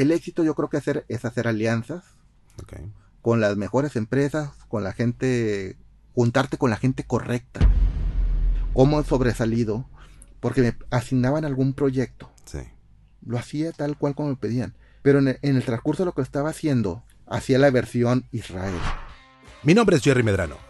el éxito yo creo que hacer, es hacer alianzas con las mejores empresas, con la gente, juntarte con la gente correcta. ¿Cómo he sobresalido? Porque me asignaban algún proyecto. Sí. Lo hacía tal cual como me pedían. Pero en el, en el transcurso de lo que estaba haciendo, hacía la versión Israel. Mi nombre es Jerry Medrano.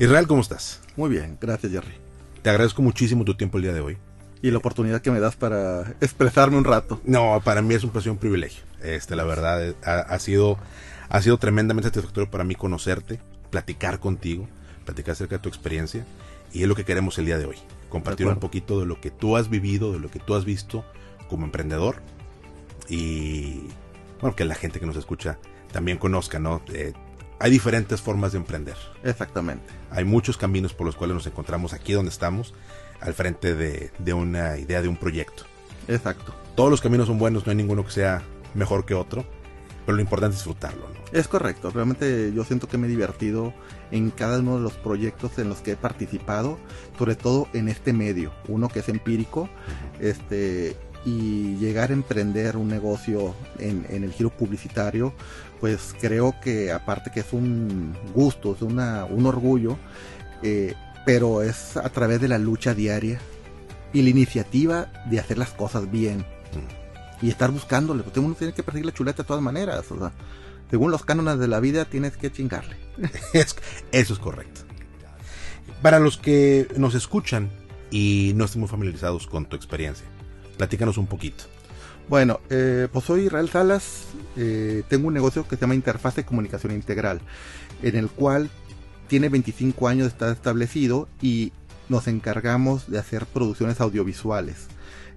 Israel, ¿cómo estás? Muy bien, gracias Jerry. Te agradezco muchísimo tu tiempo el día de hoy. Y la oportunidad que me das para expresarme un rato. No, para mí es un placer, un privilegio. Este, la verdad, eh, ha, sido, ha sido tremendamente satisfactorio para mí conocerte, platicar contigo, platicar acerca de tu experiencia. Y es lo que queremos el día de hoy. Compartir un poquito de lo que tú has vivido, de lo que tú has visto como emprendedor. Y bueno, que la gente que nos escucha también conozca, ¿no? Eh, hay diferentes formas de emprender. Exactamente. Hay muchos caminos por los cuales nos encontramos aquí donde estamos, al frente de, una idea de un proyecto. Exacto. Todos los caminos son buenos, no hay ninguno que sea mejor que otro, pero lo importante es disfrutarlo. ¿no? Es correcto, realmente yo siento que me he divertido en cada uno de los proyectos en los que he participado, sobre todo en este medio, uno que es empírico, este y llegar a emprender un negocio en, el giro publicitario, pues creo que aparte que es un gusto, es una, un orgullo, eh, pero es a través de la lucha diaria y la iniciativa de hacer las cosas bien y estar buscándole, porque uno tiene que perseguir la chuleta de todas maneras, o sea, según los cánones de la vida tienes que chingarle. Eso es correcto. Para los que nos escuchan y no estén muy familiarizados con tu experiencia, Platícanos un poquito. Bueno, eh, pues soy Israel Salas, eh, tengo un negocio que se llama Interfase de Comunicación Integral, en el cual tiene 25 años de estar establecido y nos encargamos de hacer producciones audiovisuales,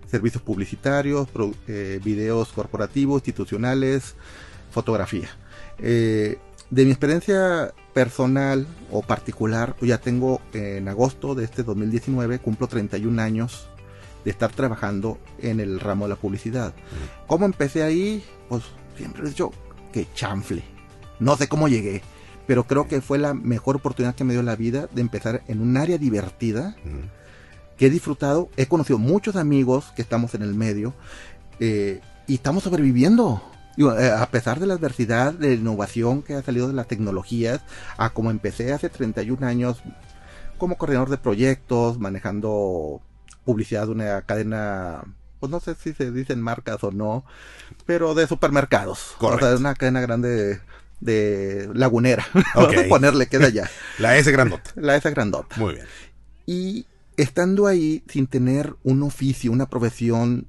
servicios publicitarios, eh, videos corporativos, institucionales, fotografía. de mi experiencia personal o particular, pues ya tengo en agosto de este 2019, cumplo 31 años de estar trabajando en el ramo de la publicidad. ¿Cómo empecé ahí? Pues siempre he dicho que chanfle. No sé cómo llegué, pero creo que fue la mejor oportunidad que me dio la vida de empezar en un área divertida, que he disfrutado. He conocido muchos amigos que estamos en el medio eh, y estamos sobreviviendo. Eh, a pesar de la adversidad, de la innovación que ha salido de las tecnologías, a como empecé hace 31 años como coordinador de proyectos, manejando publicidad de una cadena, pues no sé si se dicen marcas o no, pero de supermercados. O sea, de una cadena grande de, lagunera. Vamos a ponerle, queda allá. La S grandota. La S grandota. Muy bien. Y estando ahí sin tener un oficio, una profesión,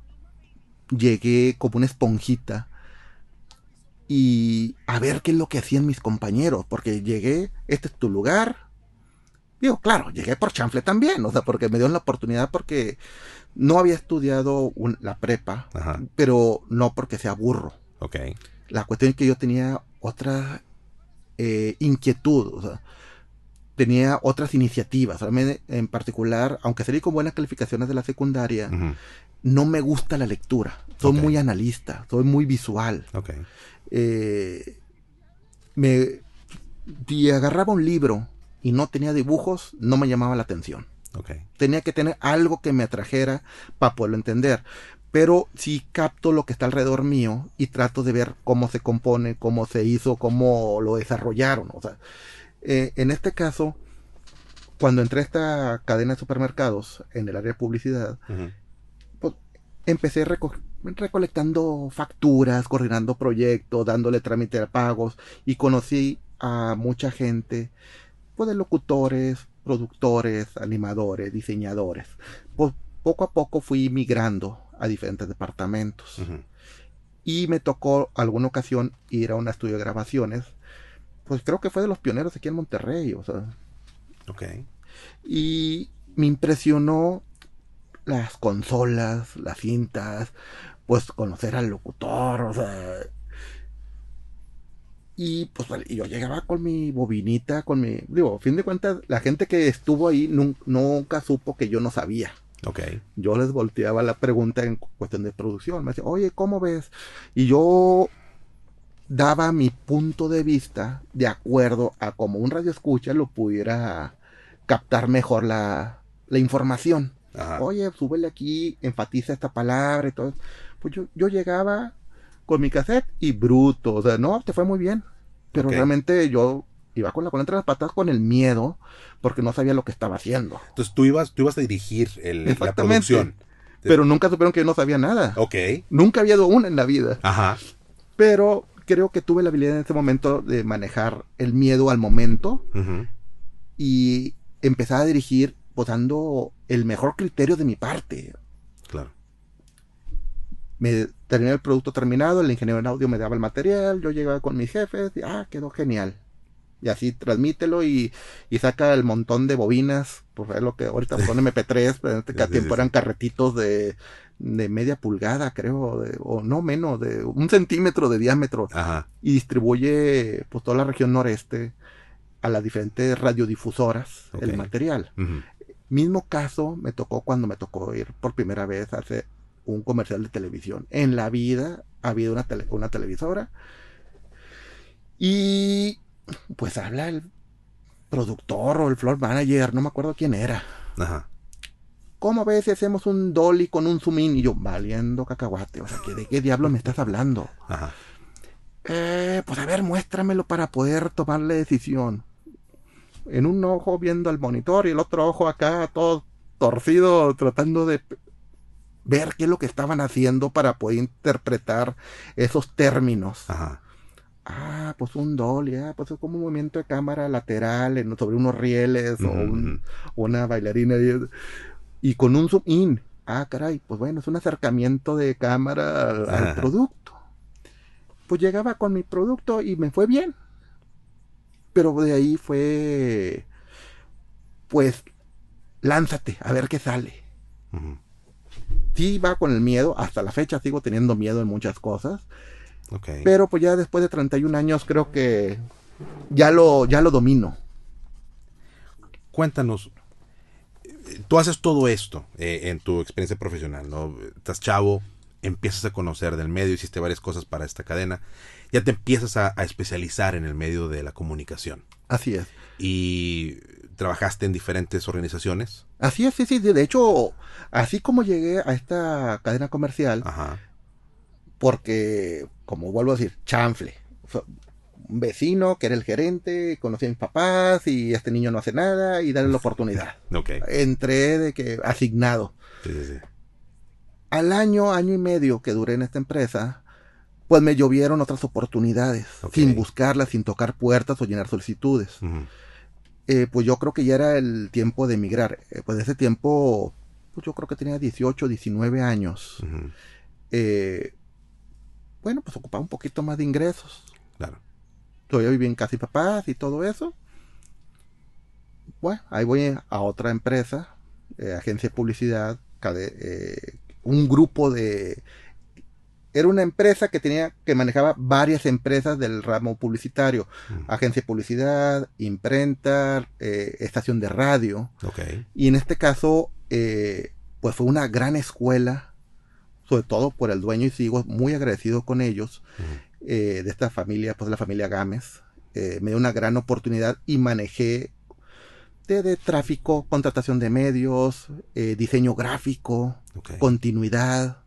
llegué como una esponjita y a ver qué es lo que hacían mis compañeros, porque llegué, este es tu lugar, Digo, claro, llegué por chanfle también, o sea, porque me dio la oportunidad porque no había estudiado la prepa, pero no porque sea burro. Ok. La cuestión es que yo tenía otra eh, inquietud, o sea, tenía otras iniciativas. en particular, aunque salí con buenas calificaciones de la secundaria, no me gusta la lectura. Soy muy analista, soy muy visual. Okay. Eh, me, si agarraba un libro y no tenía dibujos, no me llamaba la atención. Tenía que tener algo que me atrajera para poderlo entender. Pero sí capto lo que está alrededor mío y trato de ver cómo se compone, cómo se hizo, cómo lo desarrollaron. O sea, eh, en este caso, cuando entré a esta cadena de supermercados en el área de publicidad, pues, empecé recolectando facturas, coordinando proyectos, dándole trámite a pagos y conocí a mucha gente pues, de locutores, productores, animadores, diseñadores. Pues poco a poco fui migrando a diferentes departamentos. Y me tocó alguna ocasión ir a un estudio de grabaciones. Pues creo que fue de los pioneros aquí en Monterrey, o sea. Ok. Y me impresionó las consolas, las cintas, pues conocer al locutor, o sea, Y pues yo llegaba con mi bobinita, con mi... Digo, a fin de cuentas, la gente que estuvo ahí nunca supo que yo no sabía. Ok. Yo les volteaba la pregunta en cuestión de producción. Me decía, oye, ¿cómo ves? Y yo daba mi punto de vista de acuerdo a cómo un radio escucha lo pudiera captar mejor la, la información. Oye, súbele aquí, enfatiza esta palabra y todo. Pues yo, yo llegaba con mi cassette y bruto. O sea, no, te fue muy bien. Pero realmente yo iba con la cola entre las patas con el miedo porque no sabía lo que estaba haciendo. Entonces tú ibas, tú ibas a dirigir el, la producción. Pero nunca supieron que yo no sabía nada. Ok. Nunca había dado una en la vida. Ajá. Pero creo que tuve la habilidad en ese momento de manejar el miedo al momento y empezar a dirigir pues dando el mejor criterio de mi parte. Claro. Me terminé el producto terminado, el ingeniero en audio me daba el material, yo llegaba con mis jefes y ah, quedó genial. Y así transmítelo y, y saca el montón de bobinas, pues es lo que ahorita son MP3, pero en este tiempo eran carretitos de, de media pulgada, creo, o no menos, de un centímetro de diámetro. Y distribuye pues toda la región noreste a las diferentes radiodifusoras el material. Mismo caso me tocó cuando me tocó ir por primera vez a hacer un comercial de televisión. En la vida ha habido una, una televisora. Y pues habla el productor o el floor manager, no me acuerdo quién era. Ajá. ¿Cómo ves si hacemos un dolly con un zoom in? Y yo, valiendo cacahuate, o sea, ¿de qué diablo me estás hablando? Ajá. Eh, pues a ver, muéstramelo para poder tomar la decisión en un ojo viendo al monitor y el otro ojo acá todo torcido tratando de ver qué es lo que estaban haciendo para poder interpretar esos términos. Ajá. Ah, pues un dolly, ah, pues es como un movimiento de cámara lateral en, sobre unos rieles o una bailarina y, con un zoom in. Ah, caray, pues bueno, es un acercamiento de cámara al producto. Pues llegaba con mi producto y me fue bien. Pero de ahí fue, pues, lánzate, a ver qué sale. Sí va con el miedo, hasta la fecha sigo teniendo miedo en muchas cosas. Pero pues ya después de 31 años creo que ya lo, ya lo domino. Cuéntanos, tú haces todo esto eh, en tu experiencia profesional, ¿no? Estás chavo, empiezas a conocer del medio, hiciste varias cosas para esta cadena ya te empiezas a, especializar en el medio de la comunicación. Así es. Y trabajaste en diferentes organizaciones. Así es, sí, sí. De hecho, así como llegué a esta cadena comercial, porque, como vuelvo a decir, chanfle. Un vecino que era el gerente, conocía a mis papás y este niño no hace nada y darle la oportunidad. okay. Entré de que asignado. Sí, sí, sí. Al año, año y medio que duré en esta empresa, pues me llovieron otras oportunidades, sin buscarlas, sin tocar puertas o llenar solicitudes. Eh, pues yo creo que ya era el tiempo de emigrar. Eh, pues ese tiempo, pues yo creo que tenía 18, 19 años. Eh, bueno, pues ocupaba un poquito más de ingresos. Claro. Todavía viví en casa y papás y todo eso. Bueno, ahí voy a otra empresa, agencia de publicidad, un grupo de era una empresa que tenía, que manejaba varias empresas del ramo publicitario. Agencia de publicidad, imprenta, eh, estación de radio. Y en este caso, eh, pues fue una gran escuela, sobre todo por el dueño, y sigo muy agradecido con ellos, eh, de esta familia, pues la familia Gámez. me dio una gran oportunidad y manejé de, tráfico, contratación de medios, diseño gráfico, continuidad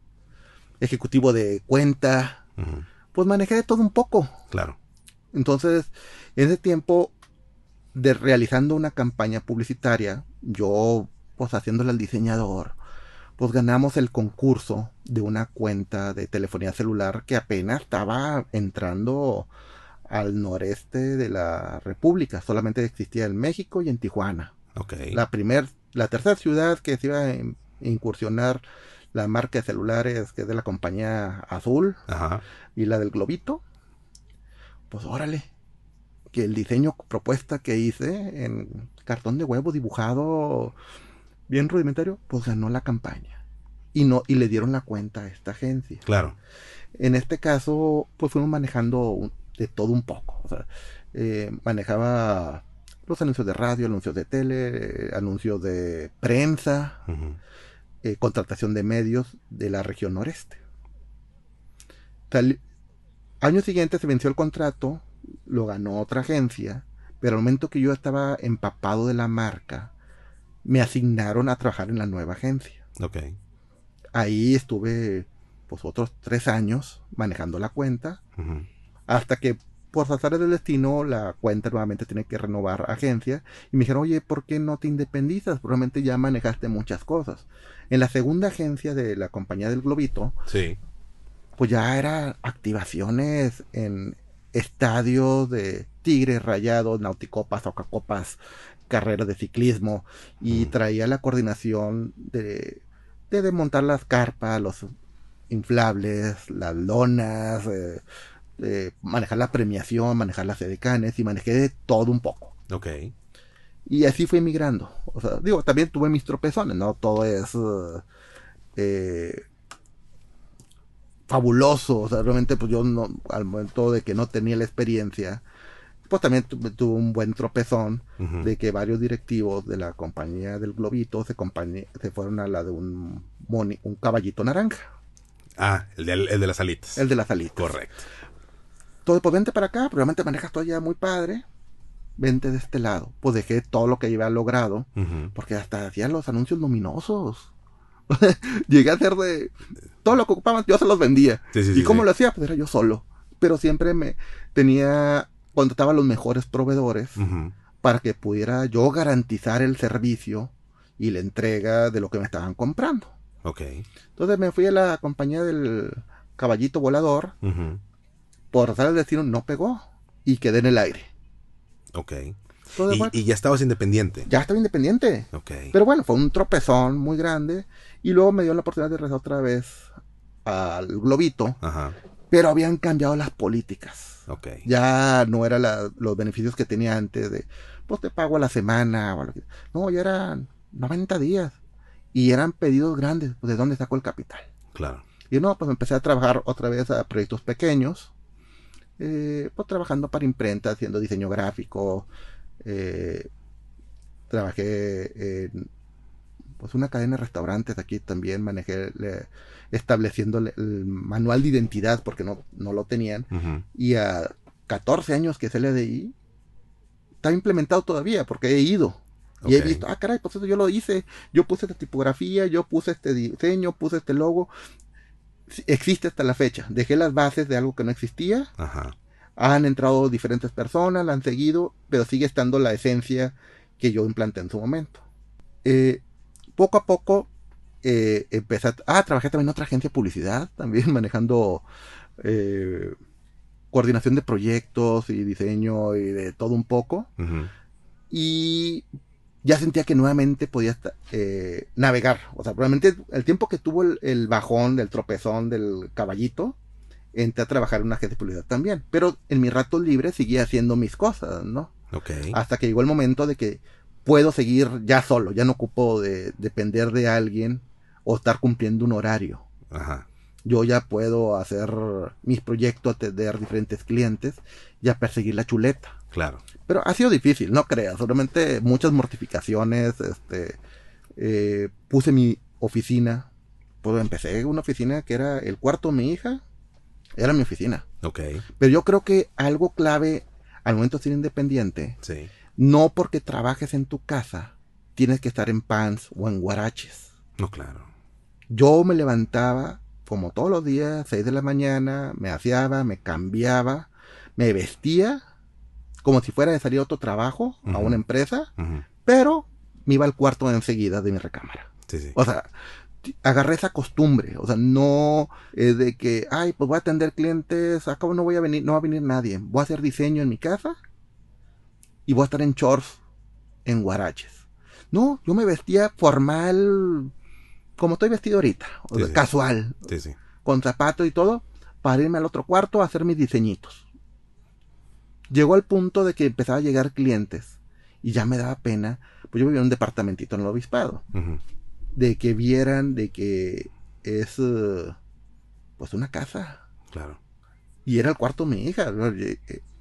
ejecutivo de cuenta, pues manejé de todo un poco. Claro. Entonces, en ese tiempo de realizando una campaña publicitaria, yo pues haciéndole al diseñador, pues ganamos el concurso de una cuenta de telefonía celular que apenas estaba entrando al noreste de la República, solamente existía en México y en Tijuana. Okay. La primer, la tercera ciudad que se iba a incursionar la marca de celulares que es de la compañía Azul y la del Globito, pues órale, que el diseño propuesta que hice en cartón de huevo dibujado bien rudimentario, pues ganó la campaña. Y no, y le dieron la cuenta a esta agencia. Claro. En este caso, pues fuimos manejando de todo un poco. O sea, eh, manejaba los anuncios de radio, anuncios de tele, anuncios de prensa, eh, contratación de medios de la región noreste. Tal, año siguiente se venció el contrato, lo ganó otra agencia, pero al momento que yo estaba empapado de la marca, me asignaron a trabajar en la nueva agencia. Ok. Ahí estuve pues otros tres años manejando la cuenta, hasta que por azares del destino la cuenta nuevamente tiene que renovar agencia y me dijeron, oye, ¿por qué no te independizas? Probablemente ya manejaste muchas cosas. En la segunda agencia de la compañía del Globito, sí. pues ya eran activaciones en estadios de Tigres, Rayados, Nauticopas, Ocacopas, carreras de ciclismo y traía la coordinación de, de desmontar las carpas, los inflables, las lonas, eh, manejar la premiación, manejar las edecanes y manejé de todo un poco. Ok. Y así fui migrando. O sea, digo, también tuve mis tropezones, ¿no? Todo es eh, fabuloso. O sea, realmente, pues yo no, al momento de que no tenía la experiencia, pues también tuve un buen tropezón de que varios directivos de la compañía del Globito se, se fueron a la de un, un caballito naranja. Ah, el de, el de las alitas. El de las alitas. Correcto todo, pues vente para acá, probablemente manejas todavía muy padre, vente de este lado. Pues dejé todo lo que había logrado, porque hasta hacía los anuncios luminosos. Llegué a hacer de... Todo lo que ocupaban, yo se los vendía. ¿Y cómo lo hacía? Pues era yo solo. Pero siempre me tenía, contrataba a los mejores proveedores para que pudiera yo garantizar el servicio y la entrega de lo que me estaban comprando. Ok. Entonces me fui a la compañía del caballito volador por razón del destino no pegó y quedé en el aire. Ok. ¿Y, ya estabas independiente. Ya estaba independiente. Ok. Pero bueno, fue un tropezón muy grande. Y luego me dio la oportunidad de regresar otra vez al globito. Ajá. Pero habían cambiado las políticas. Ok. Ya no eran los beneficios que tenía antes de, pues te pago a la semana. O no, ya eran 90 días. Y eran pedidos grandes. Pues, ¿De dónde sacó el capital? Claro. Y no, pues empecé a trabajar otra vez a proyectos pequeños eh, pues trabajando para imprenta, haciendo diseño gráfico. Eh, trabajé en pues una cadena de restaurantes aquí también, manejé estableciendo el manual de identidad porque no, no lo tenían. Y a 14 años que se le ahí, está implementado todavía porque he ido. Y he visto, ah, caray, pues eso yo lo hice. Yo puse esta tipografía, yo puse este diseño, puse este logo existe hasta la fecha. Dejé las bases de algo que no existía. Han entrado diferentes personas, la han seguido, pero sigue estando la esencia que yo implanté en su momento. Eh, poco a poco eh, empecé a... Ah, trabajé también en otra agencia de publicidad, también manejando eh, coordinación de proyectos y diseño y de todo un poco. Y ya sentía que nuevamente podía eh, navegar. O sea, probablemente el tiempo que tuvo el, bajón del tropezón del caballito, entré a trabajar en una agencia de publicidad también. Pero en mi rato libre seguía haciendo mis cosas, ¿no? Ok. Hasta que llegó el momento de que puedo seguir ya solo, ya no ocupo de depender de alguien o estar cumpliendo un horario. Ajá. Yo ya puedo hacer mis proyectos, atender diferentes clientes y a perseguir la chuleta. Claro. Pero ha sido difícil, no creas. Solamente muchas mortificaciones. Este, eh, puse mi oficina. Pues empecé una oficina que era el cuarto de mi hija. Era mi oficina. Ok. Pero yo creo que algo clave al momento de ser independiente. Sí. No porque trabajes en tu casa tienes que estar en pants o en guaraches. No, claro. Yo me levantaba como todos los días, 6 de la mañana, me aseaba, me cambiaba, me vestía como si fuera de salir a otro trabajo, a una empresa, pero me iba al cuarto enseguida de mi recámara. O sea, agarré esa costumbre, o sea, no de que, ay, pues voy a atender clientes, acabo no voy a venir, no va a venir nadie, voy a hacer diseño en mi casa y voy a estar en shorts, en guaraches. No, yo me vestía formal, como estoy vestido ahorita, o casual, con zapatos y todo, para irme al otro cuarto a hacer mis diseñitos llegó al punto de que empezaba a llegar clientes y ya me daba pena, pues yo vivía en un departamentito en el obispado, de que vieran de que es eh, pues una casa. Claro. Y era el cuarto de mi hija.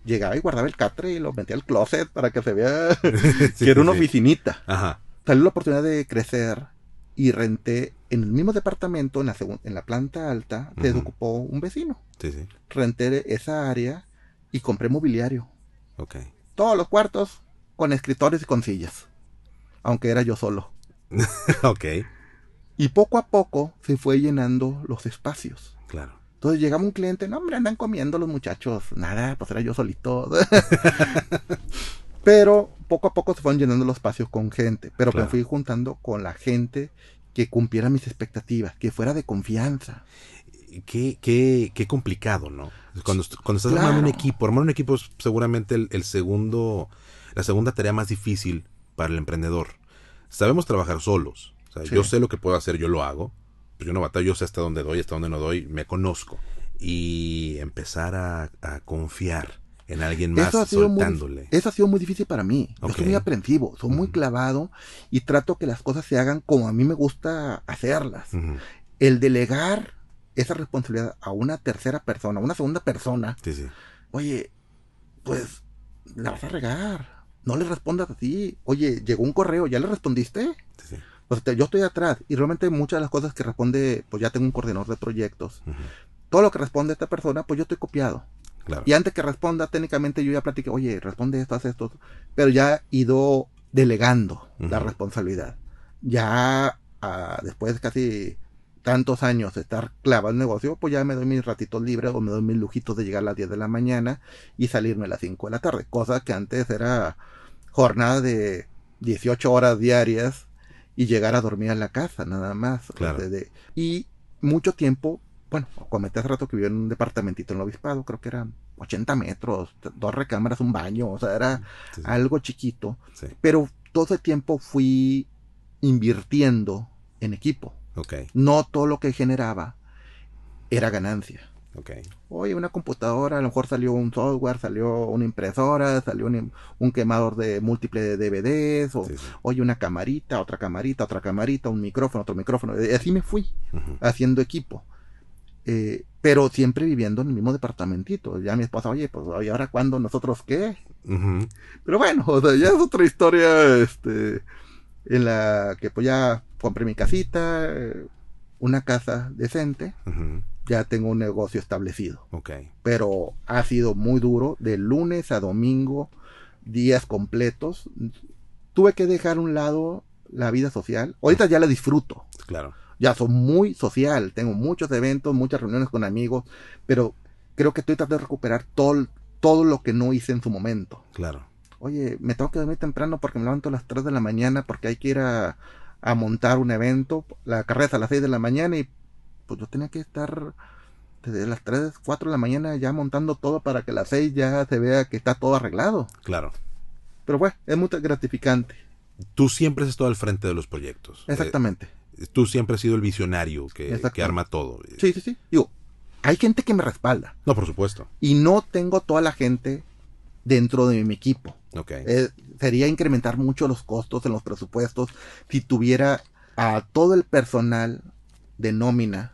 Llegaba y guardaba el catre y lo metía al closet para que se vea que era una oficinita. Ajá. Salió la oportunidad de crecer y renté en el mismo departamento, en la, en la planta alta, se ocupó un vecino. Sí, sí. Renté esa área y compré mobiliario. Ok. Todos los cuartos con escritores y con sillas. Aunque era yo solo. ok. Y poco a poco se fue llenando los espacios. Claro. Entonces llegaba un cliente, no, hombre, andan comiendo los muchachos. Nada, pues era yo solito. Pero poco a poco se fueron llenando los espacios con gente. Pero me fui juntando con la gente que cumpliera mis expectativas, que fuera de confianza. Qué, qué, qué complicado, ¿no? Cuando, cuando estás armando un equipo, armar un equipo es seguramente el, segundo, la segunda tarea más difícil para el emprendedor. Sabemos trabajar solos. Yo sé lo que puedo hacer, yo lo hago. Pues yo no batallo, yo sé hasta dónde doy, hasta dónde no doy, me conozco. Y empezar a, confiar en alguien más eso soltándole. eso ha sido muy difícil para mí. Yo soy muy aprensivo, soy muy clavado y trato que las cosas se hagan como a mí me gusta hacerlas. El delegar esa responsabilidad a una tercera persona, a una segunda persona, sí, sí. oye, pues la vas a regar. No le respondas así. Oye, llegó un correo, ¿ya le respondiste? Sí, yo estoy atrás y realmente muchas de las cosas que responde, pues ya tengo un coordinador de proyectos. Todo lo que responde esta persona, pues yo estoy copiado. Y antes que responda, técnicamente yo ya platiqué, oye, responde esto, haz esto. Pero ya he ido delegando la responsabilidad. Ya ah, después de casi tantos años de estar clavado en el negocio, pues ya me doy mis ratitos libres o me doy mis lujitos de llegar a las 10 de la mañana y salirme a las 5 de la tarde. Cosa que antes era jornada de 18 horas diarias y llegar a dormir a la casa, nada más. y mucho tiempo, bueno, comenté hace rato que vivía en un departamentito en el obispado, creo que eran 80 metros, dos recámaras, un baño, o sea, era algo chiquito. Pero todo ese tiempo fui invirtiendo en equipo. No todo lo que generaba era ganancia. Okay. Oye, una computadora, a lo mejor salió un software, salió una impresora, salió un, quemador de múltiples DVDs, o oye, una camarita, otra camarita, otra camarita, un micrófono, otro micrófono. Y así me fui haciendo equipo. Eh, pero siempre viviendo en el mismo departamentito. Ya mi esposa, oye, pues, ¿y ahora cuándo nosotros qué? Pero bueno, o sea, ya es otra historia, este, en la que pues ya compré mi casita, una casa decente ya tengo un negocio establecido. Ok. Pero ha sido muy duro, de lunes a domingo, días completos. Tuve que dejar un lado la vida social. Ahorita ya la disfruto. Claro. Ya soy muy social, tengo muchos eventos, muchas reuniones con amigos, pero creo que estoy tratando de recuperar todo, todo lo que no hice en su momento. Claro. Oye, me tengo que dormir temprano porque me levanto a las 3 de la mañana porque hay que ir a, a montar un evento. La carrera es a las 6 de la mañana y pues yo tenía que estar desde las 3, 4 de la mañana ya montando todo para que a las 6 ya se vea que está todo arreglado. Claro. Pero bueno, es muy gratificante. Tú siempre has estado al frente de los proyectos. Exactamente. Eh, tú siempre has sido el visionario que, que, arma todo. Sí, sí, sí. Digo, hay gente que me respalda. No, por supuesto. Y no tengo toda la gente dentro de mi equipo. Ok. Eh, sería incrementar mucho los costos en los presupuestos si tuviera a todo el personal de nómina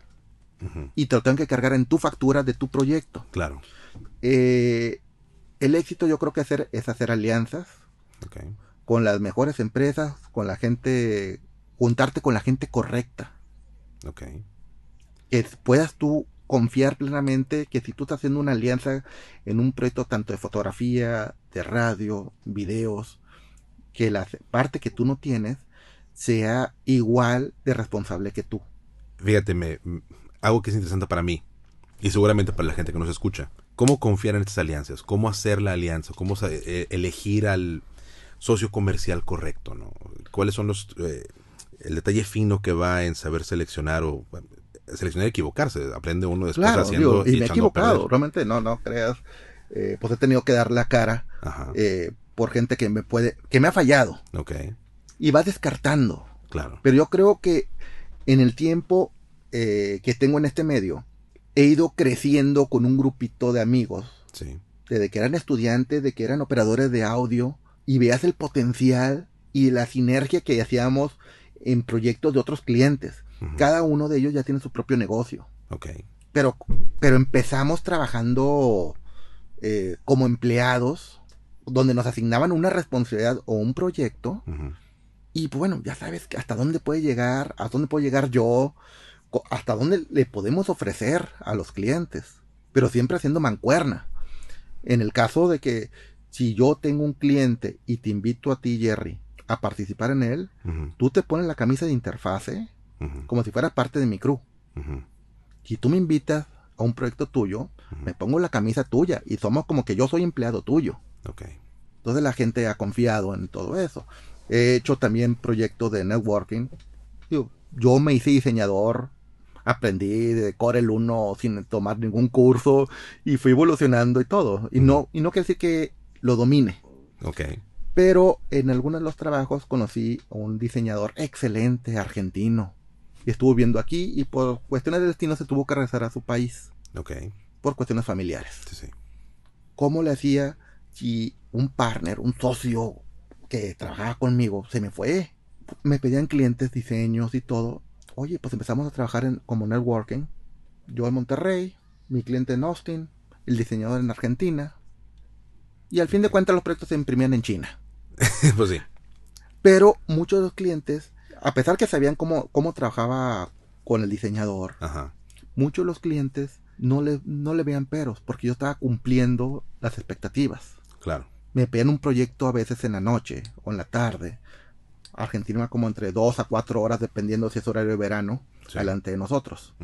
y te lo tengo que cargar en tu factura de tu proyecto. Claro. Eh, el éxito yo creo que hacer, es hacer alianzas con las mejores empresas, con la gente, juntarte con la gente correcta. Ok. Que puedas tú confiar plenamente que si tú estás haciendo una alianza en un proyecto tanto de fotografía, de radio, videos, que la parte que tú no tienes sea igual de responsable que tú. Fíjate, me, algo que es interesante para mí y seguramente para la gente que nos escucha. ¿Cómo confiar en estas alianzas? ¿Cómo hacer la alianza? ¿Cómo eh, elegir al socio comercial correcto? ¿no? ¿Cuáles son los... Eh, el detalle fino que va en saber seleccionar o seleccionar y equivocarse? Aprende uno después haciendo... y, me he equivocado, realmente no, no creas. Eh, pues he tenido que dar la cara por gente que me puede... que me ha fallado. Ok. Y va descartando. Claro. Pero yo creo que en el tiempo eh, que tengo en este medio, he ido creciendo con un grupito de amigos. Sí. Desde que eran estudiantes, de que eran operadores de audio, y veas el potencial y la sinergia que hacíamos en proyectos de otros clientes. Cada uno de ellos ya tiene su propio negocio. Ok. pero, pero empezamos trabajando eh, como empleados, donde nos asignaban una responsabilidad o un proyecto. Y pues bueno, ya sabes que hasta dónde puede llegar, hasta dónde puedo llegar yo, hasta dónde le podemos ofrecer a los clientes, pero siempre haciendo mancuerna. En el caso de que si yo tengo un cliente y te invito a ti, Jerry, a participar en él, tú te pones la camisa de interfase como si fueras parte de mi crew. Si tú me invitas a un proyecto tuyo, me pongo la camisa tuya y somos como que yo soy empleado tuyo. Entonces la gente ha confiado en todo eso. He hecho también proyectos de networking. Yo, me hice diseñador, aprendí de Corel 1 sin tomar ningún curso y fui evolucionando y todo. Y no, y no quiere decir que lo domine. Pero en algunos de los trabajos conocí a un diseñador excelente argentino. Y estuvo viendo aquí y por cuestiones de destino se tuvo que regresar a su país. Por cuestiones familiares. ¿Cómo le hacía si un partner, un socio que trabajaba conmigo se me fue? Me pedían clientes, diseños y todo. Oye, pues empezamos a trabajar en, como networking. Yo en Monterrey, mi cliente en Austin, el diseñador en Argentina. Y al fin de cuentas los proyectos se imprimían en China. pues sí. Pero muchos de los clientes, a pesar que sabían cómo, cómo trabajaba con el diseñador, muchos de los clientes no le, no le veían peros, porque yo estaba cumpliendo las expectativas. Claro. Me pedían un proyecto a veces en la noche o en la tarde. Argentina como entre dos a cuatro horas, dependiendo si es horario de verano, delante de nosotros.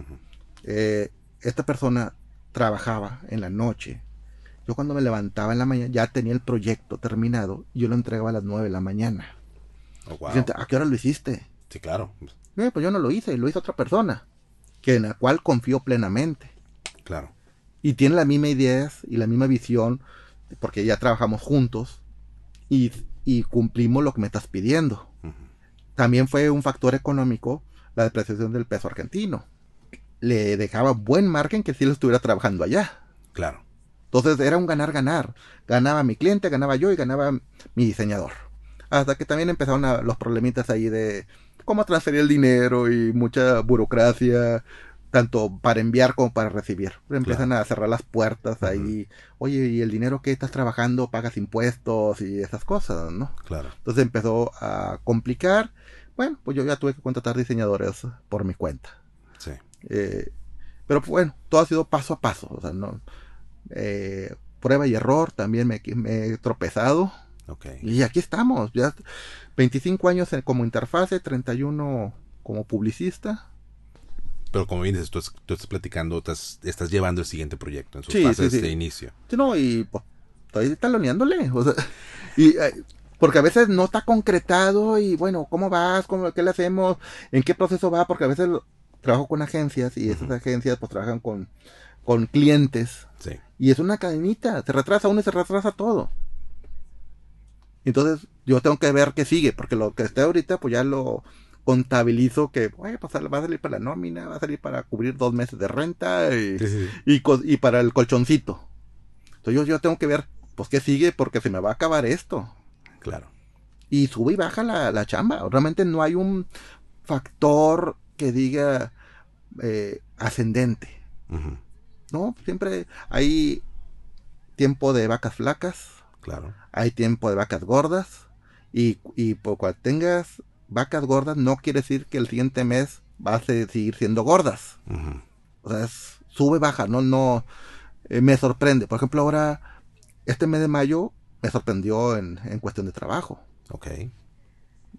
Eh, esta persona trabajaba en la noche yo cuando me levantaba en la mañana ya tenía el proyecto terminado y yo lo entregaba a las 9 de la mañana. Oh, ¿A qué hora lo hiciste? Sí, claro. Eh, pues yo no lo hice, lo hizo otra persona, que en la cual confío plenamente. Claro. Y tiene las mismas ideas y la misma visión, porque ya trabajamos juntos y, cumplimos lo que me estás pidiendo. También fue un factor económico la depreciación del peso argentino. Le dejaba buen margen que si lo estuviera trabajando allá. Claro. Entonces era un ganar-ganar. Ganaba mi cliente, ganaba yo y ganaba mi diseñador. Hasta que también empezaron los problemitas ahí de cómo transferir el dinero y mucha burocracia, tanto para enviar como para recibir. Empiezan a cerrar las puertas ahí. Oye, ¿y el dinero que estás trabajando pagas impuestos y esas cosas, no? Claro. Entonces empezó a complicar. Bueno, pues yo ya tuve que contratar diseñadores por mi cuenta. Sí. Eh, pero bueno, todo ha sido paso a paso. O sea, no, eh, prueba y error, también me, he tropezado. Y aquí estamos, ya 25 años como interfase, 31 como publicista. Pero como bien dices, tú, estás platicando, estás, estás, llevando el siguiente proyecto en sus fases de inicio. no, y pues, estoy taloneándole. y, eh, porque a veces no está concretado y bueno, ¿cómo vas? ¿Cómo, ¿Qué le hacemos? ¿En qué proceso va? Porque a veces trabajo con agencias y esas agencias pues trabajan con, con clientes y es una cadenita, se retrasa uno y se retrasa todo. Entonces yo tengo que ver qué sigue, porque lo que esté ahorita pues ya lo contabilizo que pues, va a salir para la nómina, va a salir para cubrir dos meses de renta y, y, para el colchoncito. Entonces yo, yo, tengo que ver pues qué sigue porque se me va a acabar esto. Claro. Y sube y baja la, la chamba. Realmente no hay un factor que diga eh, ascendente. No, siempre hay tiempo de vacas flacas. Claro. Hay tiempo de vacas gordas. Y, y por cuando tengas vacas gordas, no quiere decir que el siguiente mes vas a seguir siendo gordas. O sea, es, sube, baja, no, no. Eh, me sorprende. Por ejemplo, ahora, este mes de mayo me sorprendió en, en cuestión de trabajo. Ok.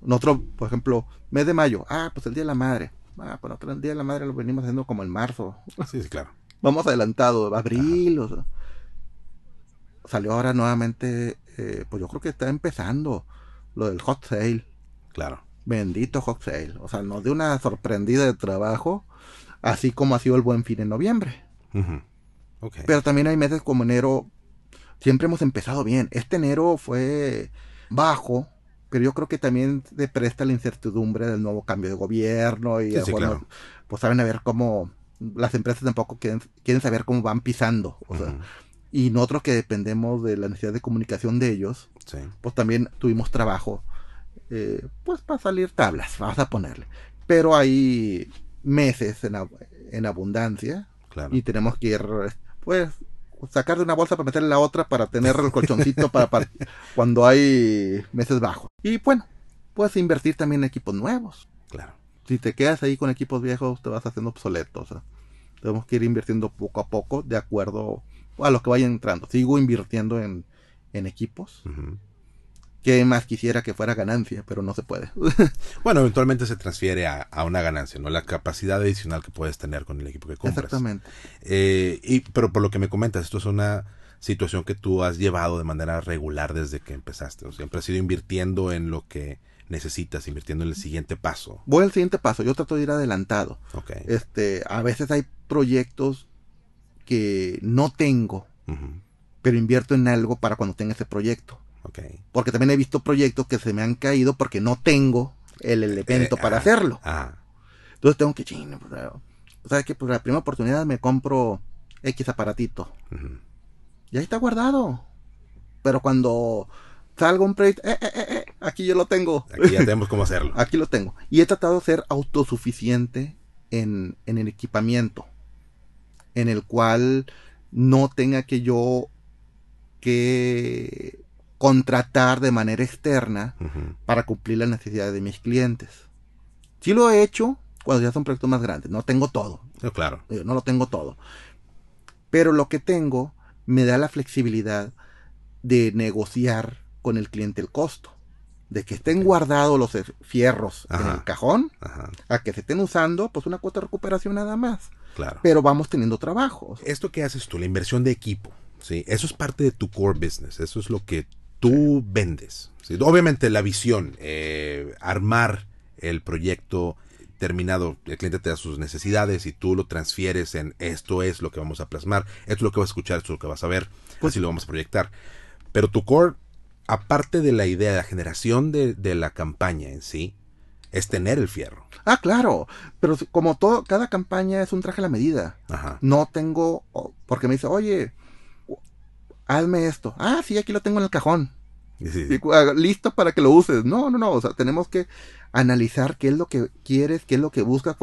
Nosotros, por ejemplo, mes de mayo, ah, pues el Día de la Madre. Ah, pues nosotros el Día de la Madre lo venimos haciendo como en marzo. Sí, sí, claro vamos adelantado, abril. salió ahora nuevamente, eh, pues yo creo que está empezando lo del hot sale. Claro. Bendito hot sale. O sea, nos dio una sorprendida de trabajo, así como ha sido el buen fin en noviembre. Pero también hay meses como enero, siempre hemos empezado bien. Este enero fue bajo, pero yo creo que también se presta la incertidumbre del nuevo cambio de gobierno y pues saben a ver cómo las empresas tampoco quieren, quieren saber cómo van pisando. O sea, Y nosotros que dependemos de la necesidad de comunicación de ellos, pues también tuvimos trabajo, eh, pues para salir tablas, vamos a ponerle. Pero hay meses en, en abundancia Claro. Y tenemos que ir, pues, sacar de una bolsa para meterle la otra para tener el colchoncito para, para cuando hay meses bajos. Y bueno, puedes invertir también en equipos nuevos. Claro. Si te quedas ahí con equipos viejos, te vas haciendo obsoleto. O sea, tenemos que ir invirtiendo poco a poco de acuerdo a lo que vaya entrando. Sigo invirtiendo en, en equipos. Ujú. Que más quisiera que fuera ganancia, pero no se puede. Bueno, eventualmente se transfiere a, a una ganancia, ¿no? La capacidad adicional que puedes tener con el equipo que compras. Exactamente. Eh, y, pero por lo que me comentas, esto es una situación que tú has llevado de manera regular desde que empezaste. O sea, siempre has ido invirtiendo en lo que necesitas, invirtiendo en el siguiente paso. Voy al siguiente paso. Yo trato de ir adelantado. Este, a veces hay proyectos que no tengo, pero invierto en algo para cuando tenga ese proyecto. Porque también he visto proyectos que se me han caído porque no tengo el elemento Eh, para ah, hacerlo. Ah, Entonces tengo que, pues, eh, ¿sabes qué? Pues la primera oportunidad me compro X aparatito. Y ahí está guardado. Pero cuando salga un proyecto, eh, eh, eh, aquí yo lo tengo. Aquí ya tenemos cómo hacerlo. Aquí lo tengo. Y he tratado de ser autosuficiente en, en el equipamiento. En el cual no tenga que yo que contratar de manera externa para cumplir las necesidades de mis clientes. Sí lo he hecho cuando ya son proyectos más grandes. No tengo todo. Claro. No lo tengo todo. Pero lo que tengo me da la flexibilidad de negociar con el cliente el costo. De que estén guardados los e- fierros en el cajón, Ajá. a que se estén usando, pues una cuota de recuperación nada más. Claro. Pero vamos teniendo trabajos. Esto que haces tú, la inversión de equipo, ¿sí? Eso es parte de tu core business. Eso es lo que tú vendes. ¿sí? Obviamente la visión, eh, armar el proyecto terminado, el cliente te da sus necesidades y tú lo transfieres en esto es lo que vamos a plasmar, esto es lo que vas a escuchar, esto es lo que vas a ver, Pues- así lo vamos a proyectar. Pero tu core, aparte de la idea, de la generación de, de la campaña en sí, es tener el fierro. Ah, claro. Pero como todo, cada campaña es un traje a la medida. Ajá. No tengo, porque me dice, oye, hazme esto. Ah, sí, aquí lo tengo en el cajón. Sí, sí, sí. Y ah, listo para que lo uses. No, no, no. O sea, tenemos que analizar qué es lo que quieres, qué es lo que buscas,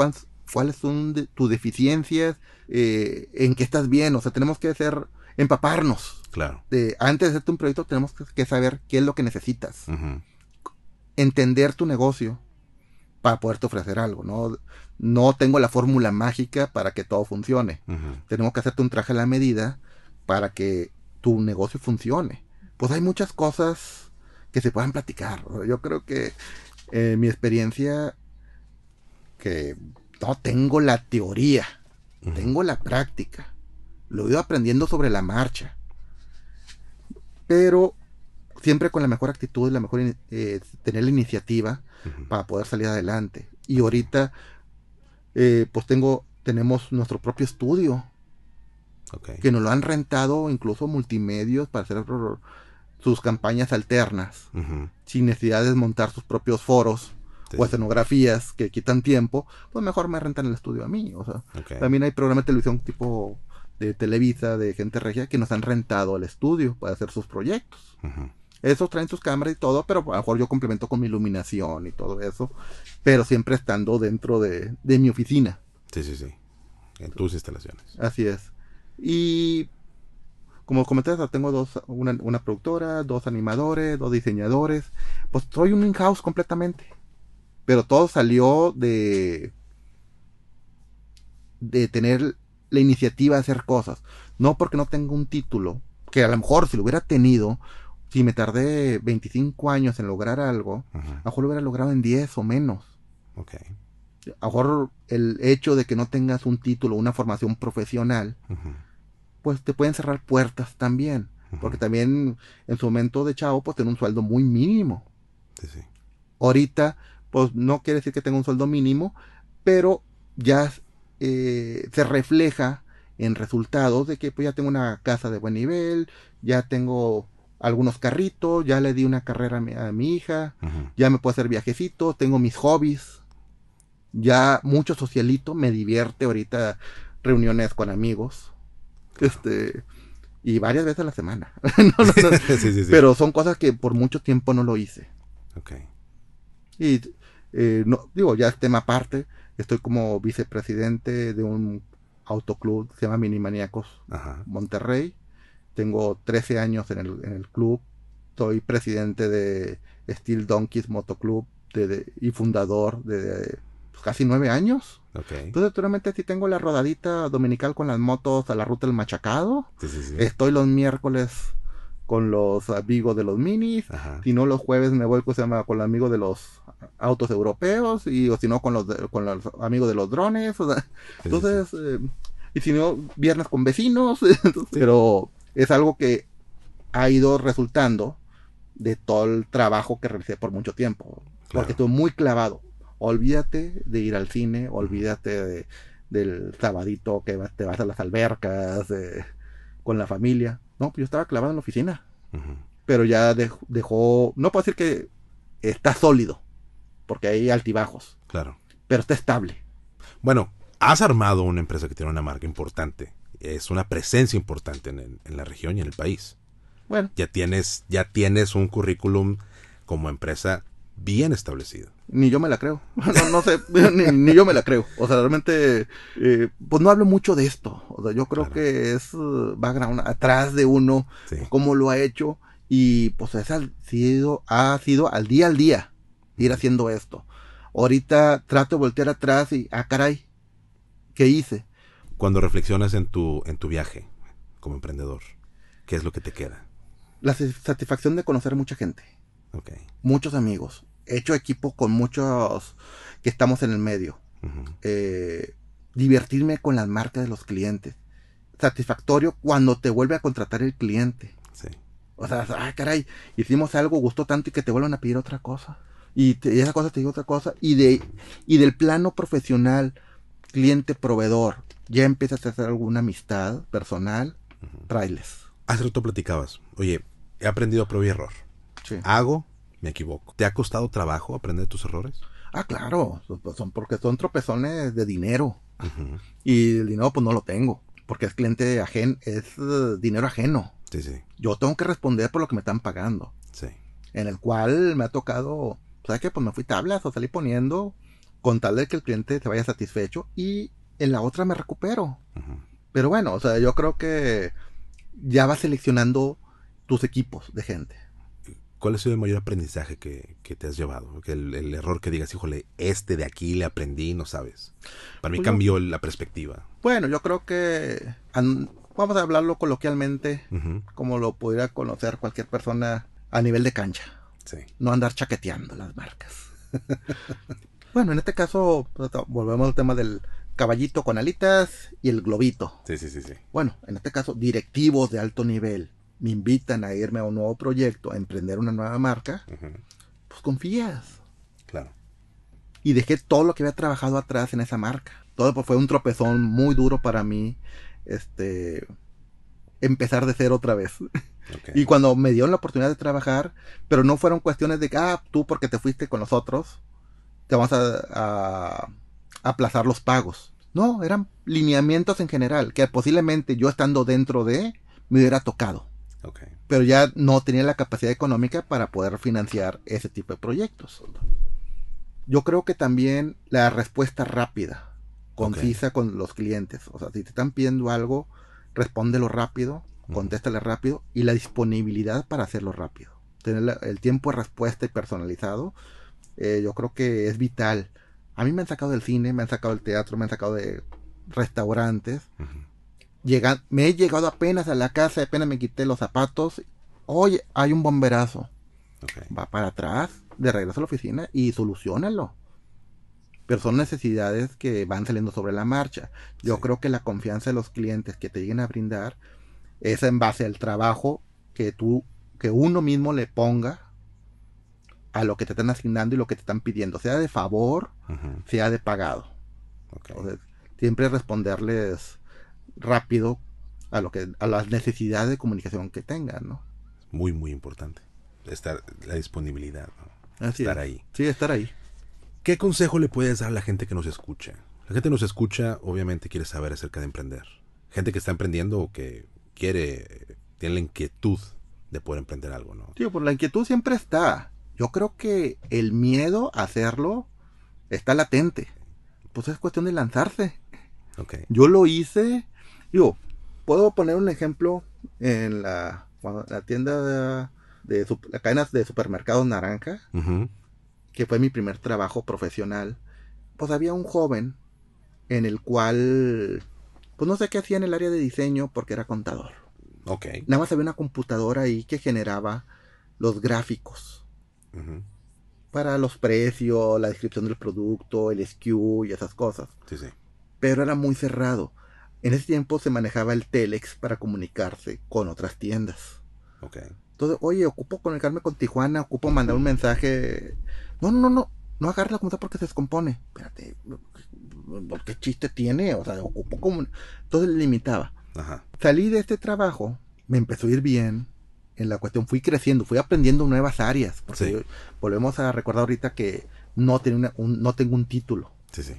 cuáles son de- tus deficiencias, eh, en qué estás bien. O sea, tenemos que hacer, empaparnos. Claro. De, antes de hacerte un proyecto, tenemos que, saber qué es lo que necesitas. Entender tu negocio para poderte ofrecer algo. No, no tengo la fórmula mágica para que todo funcione. Tenemos que hacerte un traje a la medida para que tu negocio funcione. Pues hay muchas cosas que se puedan platicar. Yo creo que eh, mi experiencia, que no tengo la teoría, tengo la práctica. Lo he ido aprendiendo sobre la marcha. Pero siempre con la mejor actitud y la mejor eh, tener la iniciativa para poder salir adelante. Y ahorita, eh, pues tengo, tenemos nuestro propio estudio que nos lo han rentado incluso multimedios para hacer sus campañas alternas, sin necesidad de montar sus propios foros Sí. o escenografías que quitan tiempo, pues mejor me rentan el estudio a mí. O sea, también hay programas de televisión tipo de Televisa, de gente regia, que nos han rentado el estudio para hacer sus proyectos. Ujú. Esos traen sus cámaras y todo, pero a lo mejor yo complemento con mi iluminación y todo eso, pero siempre estando dentro de, de mi oficina. Sí, sí, sí. En tus instalaciones. Así es. Y como comenté, tengo dos, una, una productora, dos animadores, dos diseñadores. Pues soy un in-house completamente. Pero todo salió de de tener la iniciativa de hacer cosas. No porque no tenga un título, que a lo mejor si lo hubiera tenido, si me tardé 25 años en lograr algo, a lo mejor lo hubiera logrado en 10 o menos. Ok. A lo mejor el hecho de que no tengas un título, una formación profesional, pues te pueden cerrar puertas también. Porque también en su momento de chavo, pues tenía un sueldo muy mínimo. Sí, sí. Ahorita, pues no quiere decir que tenga un sueldo mínimo, pero ya eh, se refleja en resultados de que pues ya tengo una casa de buen nivel, ya tengo algunos carritos, ya le di una carrera a mi, a mi hija, ya me puedo hacer viajecitos, tengo mis hobbies, ya mucho socialito, me divierte ahorita reuniones con amigos, este, y varias veces a la semana. No, no, no, sí, sí, sí. Pero son cosas que por mucho tiempo no lo hice. Ok. Y eh, no, digo, ya es tema aparte. Estoy como vicepresidente de un autoclub, se llama Minimaniacos Ajá. Monterrey. Tengo 13 años en el, en el club. Soy presidente de Steel Donkeys Motoclub de- de- y fundador de, de, pues, casi nueve años. Entonces, actualmente sí tengo la rodadita dominical con las motos a la ruta del Machacado. Sí, sí, sí. Estoy los miércoles con los amigos de los minis. Ajá. Si no, los jueves me voy pues, se llama, con los amigos de los autos europeos. Y o si no, con los, de- con los amigos de los drones. o sea, Sí, sí, sí. entonces, eh, y si no, viernes con vecinos. entonces, Pero es algo que ha ido resultando de todo el trabajo que realicé por mucho tiempo. Claro. Porque estuve muy clavado. Olvídate de ir al cine, olvídate de- del sabadito que te vas a las albercas eh, con la familia. No, pues yo estaba clavado en la oficina. Pero ya dej- dejó, no puedo decir que está sólido, porque hay altibajos, Claro. pero está estable. Bueno, has armado una empresa que tiene una marca importante. Es una presencia importante en, el- en la región y en el país. Bueno, Ya tienes, ya tienes un currículum como empresa bien establecido. ni yo me la creo. No, no sé, ni, ni yo me la creo. O sea, realmente, eh, pues no hablo mucho de esto. O sea, yo creo Claro. que es uh, background atrás de uno, Sí. cómo lo ha hecho y pues es al- sido, ha sido al día al día ir haciendo esto. Ahorita trato de voltear atrás y, ah, caray, ¿qué hice? Cuando reflexionas en tu, en tu viaje como emprendedor, ¿qué es lo que te queda? La satisfacción de conocer mucha gente. Muchos amigos. He hecho equipo con muchos que estamos en el medio. Eh, divertirme con las marcas de los clientes. Satisfactorio cuando te vuelve a contratar el cliente. Sí. O sea, ah, caray, hicimos algo, gustó tanto y que te vuelvan a pedir otra cosa. Y, te- y esa cosa te digo otra cosa. Y, de, y del plano profesional, cliente, proveedor, ya empiezas a hacer alguna amistad personal, Ujú. trailes. Hace rato platicabas. Oye, he aprendido a prueba y error. Sí. Hago, me equivoco. ¿Te ha costado trabajo aprender tus errores? Ah, claro, son porque son tropezones de dinero. Y el dinero pues no lo tengo, porque es cliente ajeno, es eh, dinero ajeno. Sí, sí, Yo tengo que responder por lo que me están pagando. sí. En el cual me ha tocado, ¿sabes qué? Pues me fui tablas o salí poniendo con tal de que el cliente se vaya satisfecho y en la otra me recupero. Pero bueno, o sea, yo creo que ya vas seleccionando tus equipos de gente. ¿Cuál ha sido el mayor aprendizaje que, que te has llevado? Que el, el error que digas, híjole, este de aquí le aprendí, no sabes. Para mí Pues yo- cambió la perspectiva. Bueno, yo creo que vamos a hablarlo coloquialmente, como lo pudiera conocer cualquier persona a nivel de cancha. Sí. no andar chaqueteando las marcas. bueno, en este caso, pues, volvemos al tema del caballito con alitas y el globito. Sí, sí, sí, sí. Bueno, en este caso, directivos de alto nivel me invitan a irme a un nuevo proyecto, a emprender una nueva marca, pues confías. Claro. Y dejé todo lo que había trabajado atrás en esa marca. Todo pues, fue un tropezón muy duro para mí, este, empezar de cero otra vez. Y cuando me dieron la oportunidad de trabajar, pero no fueron cuestiones de que, ah, tú porque te fuiste con los otros, te vamos a, a aplazar los pagos. No, eran lineamientos en general, que posiblemente yo estando dentro de, me hubiera tocado. Pero ya no tenía la capacidad económica para poder financiar ese tipo de proyectos. Yo creo que también la respuesta rápida, concisa con los clientes. O sea, si te están pidiendo algo, respóndelo rápido, contéstale rápido y la disponibilidad para hacerlo rápido. Tener el tiempo de respuesta y personalizado, eh, yo creo que es vital. A mí me han sacado del cine, me han sacado del teatro, me han sacado de restaurantes. Llega- me he llegado apenas a la casa, apenas me quité los zapatos. Oye, hay un bomberazo. Va para atrás, de regreso a la oficina y solucionalo. Pero son necesidades que van saliendo sobre la marcha. Yo Sí. creo que la confianza de los clientes que te lleguen a brindar es en base al trabajo que tú, que uno mismo le ponga a lo que te están asignando y lo que te están pidiendo, sea de favor, sea de pagado. Entonces, siempre responderles rápido a lo que a las necesidades de comunicación que tengan, ¿no? Muy, muy importante. Estar, la disponibilidad. ¿no? Así Estar es. ahí. Sí, estar ahí. ¿Qué consejo le puedes dar a la gente que nos escucha? La gente que nos escucha, obviamente, quiere saber acerca de emprender. Gente que está emprendiendo o que quiere, tiene la inquietud de poder emprender algo, ¿no? Sí, pues la inquietud siempre está. Yo creo que el miedo a hacerlo está latente. Pues es cuestión de lanzarse. Ok. Yo lo hice, digo, puedo poner un ejemplo en la, la tienda de, de la cadenas de supermercados Naranja, que fue mi primer trabajo profesional. Pues había un joven en el cual, pues no sé qué hacía en el área de diseño porque era contador. Ok. Nada más había una computadora ahí que generaba los gráficos para los precios, la descripción del producto, el SKU y esas cosas. Sí, sí. Pero era muy cerrado. En ese tiempo se manejaba el Telex para comunicarse con otras tiendas. Ok. Entonces, oye, ocupo comunicarme con Tijuana, ocupo mandar un mensaje. No, no, no, no. No agarres la computadora porque se descompone. Espérate, ¿qué chiste tiene? O sea, ocupo como. Entonces limitaba. Ajá. Salí de este trabajo, me empezó a ir bien. En la cuestión fui creciendo, fui aprendiendo nuevas áreas. Porque Sí. yo- volvemos a recordar ahorita que no, tenía una- un- no tengo un título. Sí, sí.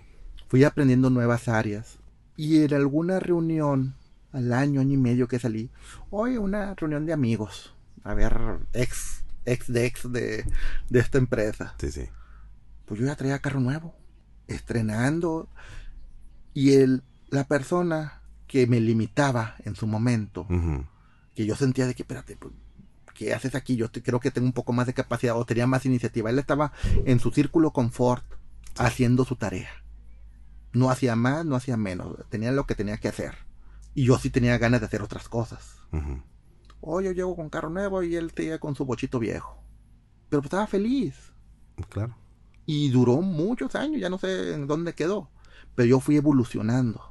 Fui aprendiendo nuevas áreas. Y en alguna reunión, al año, año y medio que salí, oye, una reunión de amigos. A ver, ex, ex de ex de, de esta empresa. Sí, sí. Pues yo ya traía carro nuevo, estrenando. Y el, la persona que me limitaba en su momento, que yo sentía de que, espérate, pues, ¿qué haces aquí? Yo te- creo que tengo un poco más de capacidad o tenía más iniciativa. Él estaba en su círculo confort haciendo su tarea. No hacía más, no hacía menos. Tenía lo que tenía que hacer. Y yo sí tenía ganas de hacer otras cosas. Ujú. Oh, yo llego con carro nuevo y él seguía con su bochito viejo. Pero pues estaba feliz. Claro. Y duró muchos años, ya no sé en dónde quedó. Pero yo fui evolucionando.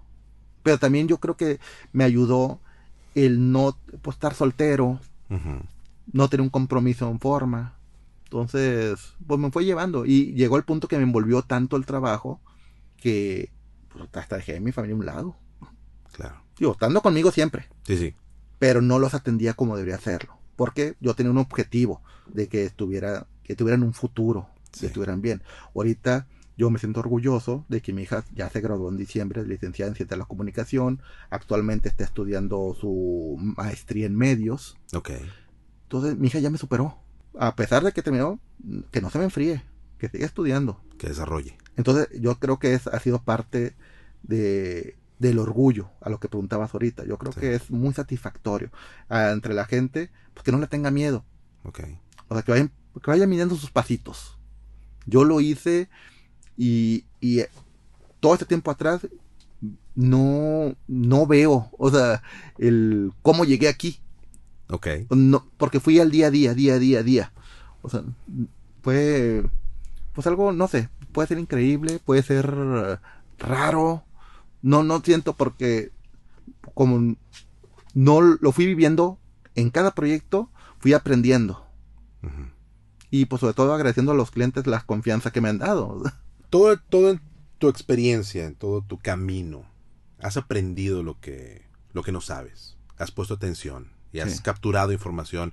Pero también yo creo que me ayudó el no pues, estar soltero, no tener un compromiso en forma. Entonces, pues me fue llevando. Y llegó el punto que me envolvió tanto el trabajo que pues, hasta dejé a mi familia a un lado. Claro. Digo, estando conmigo siempre, Sí, sí. pero no los atendía como debería hacerlo. Porque yo tenía un objetivo de que estuviera, que tuvieran un futuro, Sí. que estuvieran bien. Ahorita yo me siento orgulloso de que mi hija ya se graduó en diciembre, licenciada en Ciencia de la Comunicación. Actualmente está estudiando su maestría en medios. Ok. Entonces mi hija ya me superó. A pesar de que terminó, que no se me enfríe, que siga estudiando. Que desarrolle. Entonces yo creo que es, ha sido parte de, del orgullo a lo que preguntabas ahorita. Yo creo Sí. que es muy satisfactorio ah, entre la gente, pues que no le tenga miedo. Ok. O sea, que vayan, que vayan midiendo sus pasitos. Yo lo hice y, y eh, todo este tiempo atrás no, no veo, o sea, el cómo llegué aquí. Ok. No, porque fui al día a día, día a día, día. O sea, fue pues algo, no sé, puede ser increíble, puede ser eh, raro. No, no siento porque como no lo fui viviendo en cada proyecto, fui aprendiendo. Y pues sobre todo agradeciendo a los clientes la confianza que me han dado. Todo, todo en tu experiencia, en todo tu camino, has aprendido lo que, lo que no sabes. Has puesto atención y has Sí. capturado información.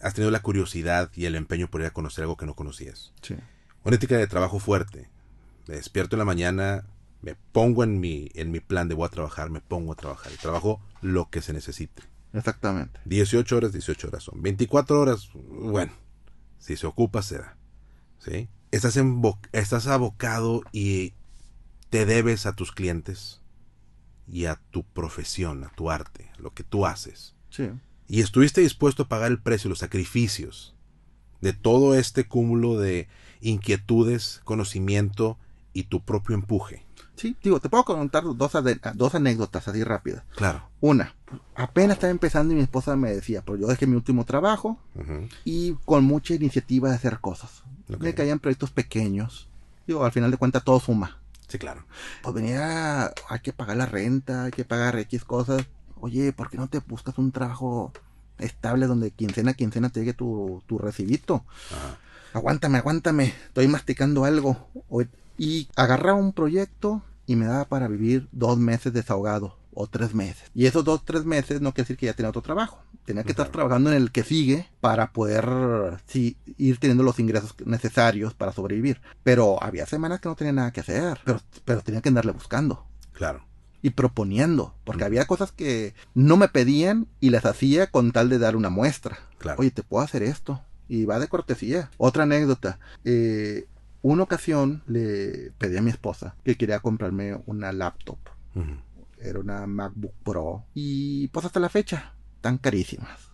Has tenido la curiosidad y el empeño por ir a conocer algo que no conocías. Sí. Una ética de trabajo fuerte. Me despierto en la mañana, me pongo en mi, en mi plan de voy a trabajar, me pongo a trabajar. Y trabajo lo que se necesite. Exactamente. 18 horas, 18 horas son. 24 horas, bueno, si se ocupa, se da. ¿Sí? Estás, embo- estás abocado y te debes a tus clientes y a tu profesión, a tu arte, a lo que tú haces. Sí. Y estuviste dispuesto a pagar el precio, los sacrificios de todo este cúmulo de inquietudes, conocimiento y tu propio empuje. Sí, digo, te puedo contar dos, dos anécdotas así rápidas. Claro. Una, apenas estaba empezando y mi esposa me decía, pues yo dejé mi último trabajo y con mucha iniciativa de hacer cosas. Ok. Me caían proyectos pequeños. Digo, al final de cuentas todo suma. Sí, claro. Pues venía, hay que pagar la renta, hay que pagar X cosas. Oye, ¿por qué no te buscas un trabajo estable donde quincena a quincena te llegue tu, tu recibito? Ajá. Aguántame, aguántame, estoy masticando algo. Y agarraba un proyecto y me daba para vivir dos meses desahogado o tres meses. Y esos dos, tres meses no quiere decir que ya tenía otro trabajo. Tenía que estar Claro. trabajando trabajando en el que sigue para poder sí, ir teniendo los ingresos necesarios para sobrevivir. Pero había semanas que no tenía nada que hacer, pero, pero tenía que andarle buscando Claro. y proponiendo, porque Mm. había cosas que no me pedían y las hacía con tal de dar una muestra. Claro. Oye, te puedo hacer esto. Y va de cortesía. Otra anécdota. Eh, una ocasión le pedí a mi esposa que quería comprarme una laptop. Era una MacBook Pro. Y pues hasta la fecha, tan carísimas.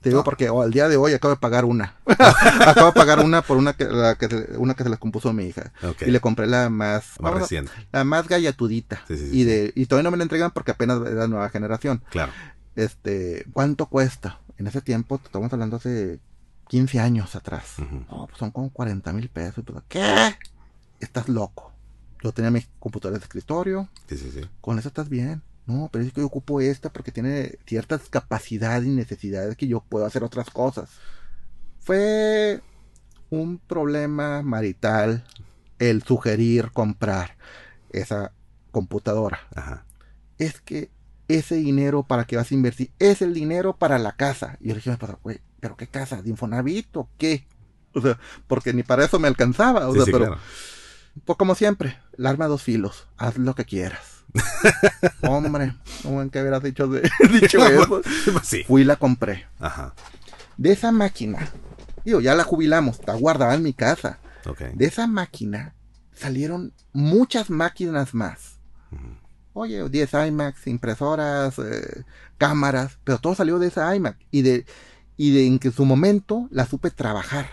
Te digo No. porque oh, al día de hoy acabo de pagar una. acabo de pagar una por una que, la que se- una que se la compuso mi hija. Y le compré la más, Más vamos reciente. la más gallatudita. Sí, sí, sí, y de, y todavía no me la entregan porque apenas es la nueva generación. Claro. Este, ¿cuánto cuesta? En ese tiempo, estamos hablando hace 15 años atrás. No, pues son como 40 mil pesos. Todo. ¿Qué? Estás loco. Yo tenía mi computadora de escritorio. Sí, sí, sí. Con eso estás bien. No, pero es que yo ocupo esta porque tiene ciertas capacidades y necesidades que yo puedo hacer otras cosas. Fue un problema marital el sugerir comprar esa computadora. Ajá. Es que ese dinero para que vas a invertir es el dinero para la casa. Y yo le dije, a güey, ¿pero qué casa? ¿De Infonavit o qué? O sea, porque ni para eso me alcanzaba. O Sí, sea, sí, pero claro. pues como siempre, el arma a dos filos, haz lo que quieras. Hombre, no en que hubieras dicho, de- dicho eso. Pues sí. Fui y la compré. Ajá. De esa máquina, digo, ya la jubilamos, está guardada en mi casa. De esa máquina salieron muchas máquinas más. Ujú. Oye, 10 iMacs, impresoras, eh, cámaras, pero todo salió de esa iMac. Y de, y de en que en su momento la supe trabajar.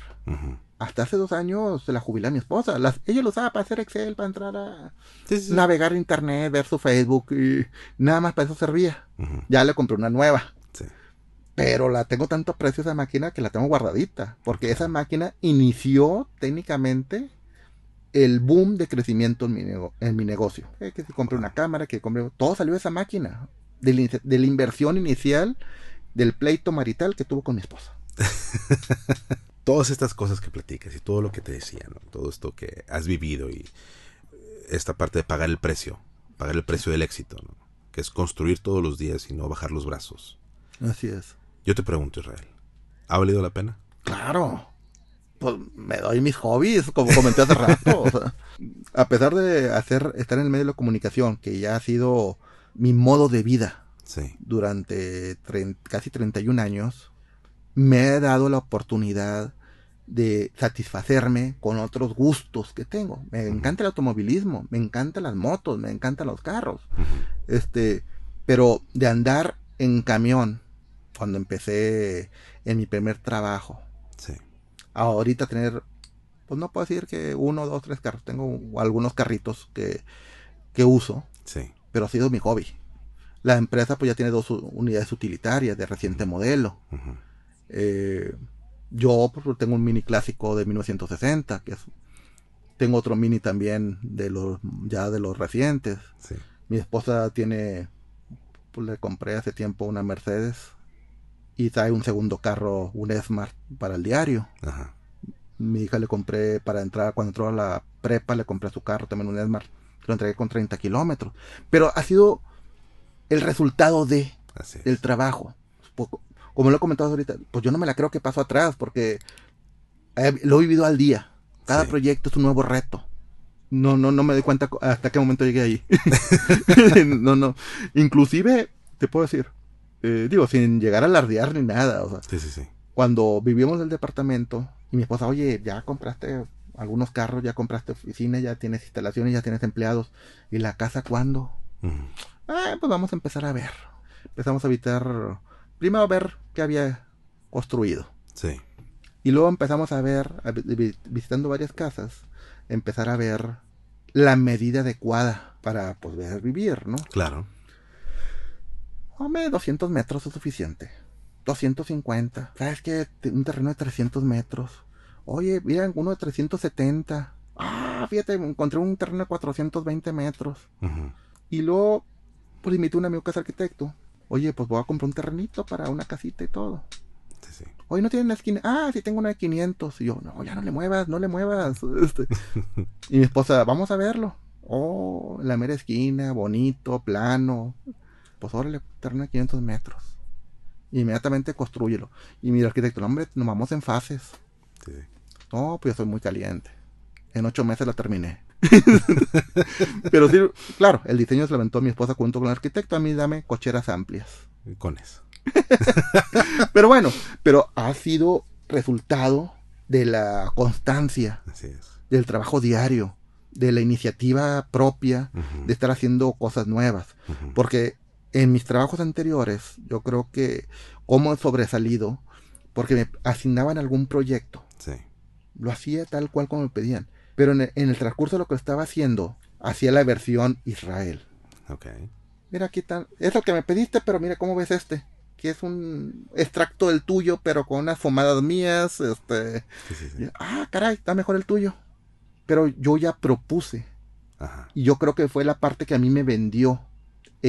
Hasta hace dos años se la jubilé a mi esposa. Las, ella lo usaba para hacer Excel, para entrar a, Sí, sí, sí. navegar en internet, ver su Facebook y nada más para eso servía. Ya le compré una nueva. Sí. Pero la tengo tanto aprecio esa máquina que la tengo guardadita. Porque esa máquina inició técnicamente el boom de crecimiento en mi, nego- en mi negocio. Eh, que si compré una cámara, que compré... Todo salió de esa máquina. De la, in- de la inversión inicial del pleito marital que tuvo con mi esposa. Todas estas cosas que platicas y todo lo que te decía, ¿no? Todo esto que has vivido y esta parte de pagar el precio, pagar el precio del éxito, ¿no? Que es construir todos los días y no bajar los brazos. Así es. Yo te pregunto, Israel, ¿ha valido la pena? Claro. Pues me doy mis hobbies, como comenté hace rato. o sea, a pesar de hacer, estar en el medio de la comunicación, que ya ha sido mi modo de vida Sí. durante casi 31 años, me he dado la oportunidad de satisfacerme con otros gustos que tengo. Me encanta el automovilismo, me encantan las motos, me encantan los carros. Este, pero de andar en camión cuando empecé en mi primer trabajo, Sí. Ahorita tener, pues no puedo decir que uno, dos, tres carros, tengo algunos carritos que, que uso, Sí. pero ha sido mi hobby. La empresa pues ya tiene dos unidades utilitarias de reciente modelo. Eh, yo pues, tengo un mini clásico de 1960, que es, tengo otro mini también de los, ya de los recientes. Sí. Mi esposa tiene, pues le compré hace tiempo una Mercedes y trae un segundo carro, un Smart para el diario. Ajá. Mi hija le compré para entrar, cuando entró a la prepa, le compré su carro, también un Smart. Lo entregué con 30 kilómetros. Pero ha sido el resultado de el trabajo. Poco- Como lo he comentado ahorita, pues yo no me la creo que pasó atrás porque he- lo he vivido al día. Cada Sí. proyecto es un nuevo reto. No, no, no me doy cuenta hasta qué momento llegué ahí. no, no. Inclusive, te puedo decir, eh, digo, sin llegar a alardear ni nada. O sea, Sí, sí, sí. cuando vivíamos en el departamento y mi esposa, oye, ya compraste algunos carros, ya compraste oficina, ya tienes instalaciones, ya tienes empleados. ¿Y la casa cuándo? Ah, pues vamos a empezar a ver. Empezamos a evitar, primero a ver qué había construido. Sí. Y luego empezamos a ver, a visitando varias casas, empezar a ver la medida adecuada para poder vivir, ¿no? Claro. Hombre, 200 metros es suficiente. 250. ¿Sabes qué? Un terreno de 300 metros. Oye, mira, uno de 370. Ah, fíjate, encontré un terreno de 420 metros. Y luego, pues invité a un amigo que es arquitecto. Oye, pues voy a comprar un terrenito para una casita y todo. Sí, sí. Oye, ¿no tienen la esquina? Ah, sí tengo una de 500. Y yo, no, ya no le muevas, no le muevas. Este, y mi esposa, vamos a verlo. Oh, la mera esquina, bonito, plano. Pues órale, terreno de 500 metros. Inmediatamente construyelo. Y mi arquitecto, no, hombre, nos vamos en fases. Sí. No, pues yo soy muy caliente. En ocho meses la terminé. Pero sí, claro, el diseño se lo aventó mi esposa junto con el arquitecto. A mí dame cocheras amplias. Con eso. Pero bueno, pero ha sido resultado de la constancia, Así es. del trabajo diario. de la iniciativa propia, de estar haciendo cosas nuevas. Porque en mis trabajos anteriores, yo creo que como he sobresalido, porque me asignaban algún proyecto, Sí. lo hacía tal cual como me pedían. Pero en el, en el transcurso de lo que estaba haciendo, hacía la versión Israel. Ok. Mira, aquí está, es lo que me pediste, pero mira cómo ves este. Que es un extracto del tuyo, pero con unas fumadas mías. Este, Sí, sí, sí. ah, caray, está mejor el tuyo. Pero yo ya propuse. Ajá. Y yo creo que fue la parte que a mí me vendió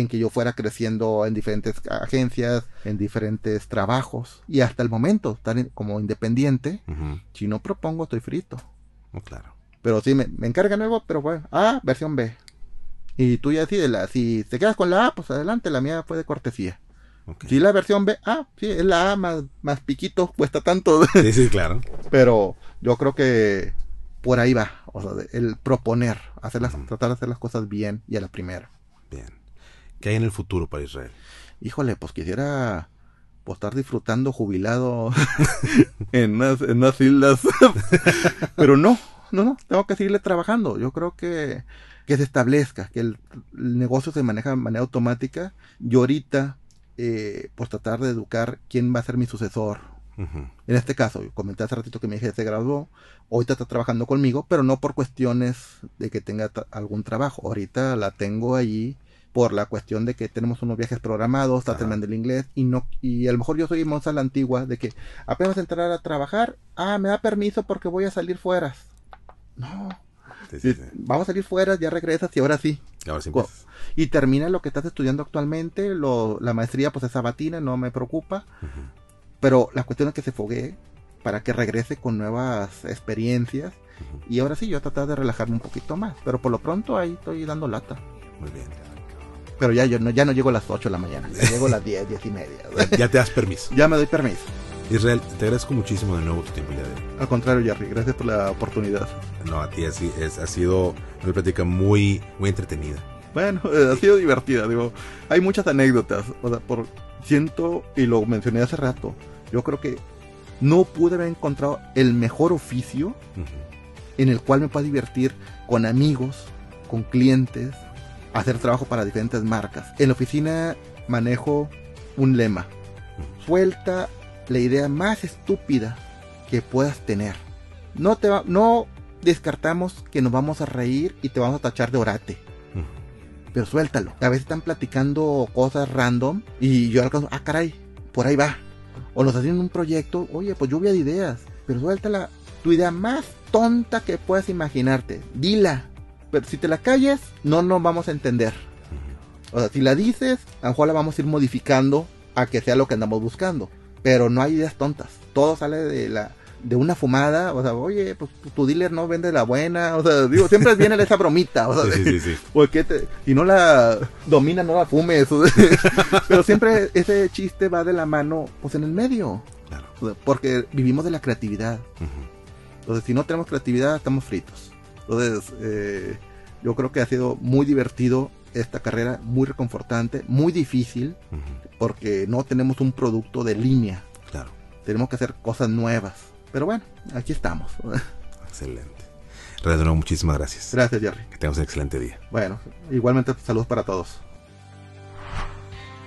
en que yo fuera creciendo en diferentes agencias, en diferentes trabajos. Y hasta el momento, estar como independiente, si no propongo, estoy frito. Oh, claro. Pero sí, me, me encargan algo, pero bueno, ah, versión B. Y tú ya decides, la, si te quedas con la A, pues adelante, la mía fue de cortesía. Si la versión B, ah, sí, es la A más, más piquito, cuesta tanto. Sí, sí, claro. pero yo creo que por ahí va, o sea, el proponer, hacer las, tratar de hacer las cosas bien y a la primera. Bien. ¿Qué hay en el futuro para Israel? Híjole, pues quisiera pues, estar disfrutando jubilado en unas, en unas islas. Pero no, no, no, tengo que seguirle trabajando. Yo creo que, que se establezca, que el, el negocio se maneja de manera automática. Y ahorita, eh, pues tratar de educar quién va a ser mi sucesor. En este caso, yo comenté hace ratito que mi hija se graduó, ahorita está trabajando conmigo, pero no por cuestiones de que tenga algún trabajo. Ahorita la tengo allí por la cuestión de que tenemos unos viajes programados, está terminando el inglés y no y a lo mejor yo soy monza la antigua de que apenas entrar a trabajar, ah, me da permiso porque voy a salir fuera. No, Sí, sí, si- sí. vamos a salir fuera, ya regresas y ahora sí. Ahora. Y termina lo que estás estudiando actualmente, lo, la maestría pues es sabatina, no me preocupa. Ujú. Pero la cuestión es que se foguee para que regrese con nuevas experiencias. Ujú. Y ahora sí, yo tratar de relajarme un poquito más. Pero por lo pronto ahí estoy dando lata. Muy bien. Pero ya yo no, ya no llego a las 8 de la mañana. Ya llego a las 10, 10 y media. Ya, ya te das permiso. ya me doy permiso. Israel, te agradezco muchísimo de nuevo tu tiempo. Al contrario, Jerry, gracias por la oportunidad. No, a ti así es, ha sido una plática muy, muy entretenida. Bueno, eh, ha sido divertida. Digo, hay muchas anécdotas. O sea, por siento, y lo mencioné hace rato, yo creo que no pude haber encontrado el mejor oficio Ujú. en el cual me pueda divertir con amigos, con clientes, hacer trabajo para diferentes marcas. En la oficina manejo un lema. Suelta la idea más estúpida que puedas tener. No te va- no descartamos que nos vamos a reír y te vamos a tachar de orate. Pero suéltalo. A veces están platicando cosas random y yo alcanzo, ah, caray, por ahí va. O nos hacen un proyecto, oye, pues lluvia de ideas. Pero suéltala. Tu idea más tonta que puedas imaginarte. Dila. Pero si te la calles, no nos vamos a entender. O sea, si la dices, a lo mejor la vamos a ir modificando a que sea lo que andamos buscando. Pero no hay ideas tontas. Todo sale de la de una fumada, o sea, oye, pues tu- tu dealer no vende la buena, o sea, digo, siempre viene esa bromita, o sea, Sí, sí, sí, porque te- si no la domina, no la fumes. o sea, Pero siempre ese chiste va de la mano, pues en el medio. Claro. o sea, Porque vivimos de la creatividad. Entonces, si no tenemos creatividad, estamos fritos. Entonces, eh, yo creo que ha sido muy divertido esta carrera, muy reconfortante, muy difícil, porque no tenemos un producto de línea. Claro. Tenemos que hacer cosas nuevas. Pero bueno, aquí estamos. Excelente. Nuevo, muchísimas gracias. Gracias, Jerry. Que tengas un excelente día. Bueno, igualmente saludos para todos.